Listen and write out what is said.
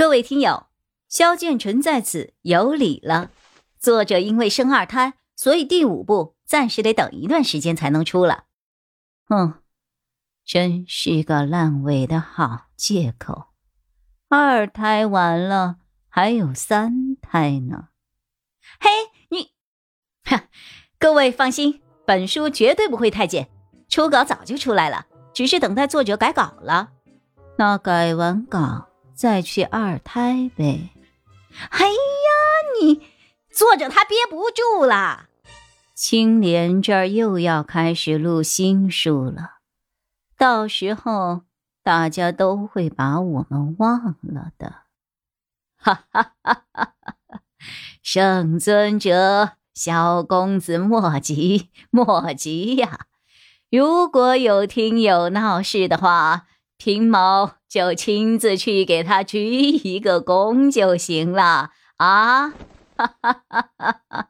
各位听友，萧建成在此有礼了。作者因为生二胎，所以第五部暂时得等一段时间才能出了。嗯，真是个烂尾的好借口。二胎完了，还有三胎呢。嘿，你，哈，各位放心，本书绝对不会太监。初稿早就出来了，只是等待作者改稿了。那改完稿。再去二胎呗！哎呀，你作者他憋不住了。青莲这儿又要开始录新书了，到时候大家都会把我们忘了的。哈哈哈哈哈！圣尊者，小公子莫急莫急呀！如果有听友闹事的话。平某就亲自去给他鞠一个躬就行了啊！哈哈哈哈哈。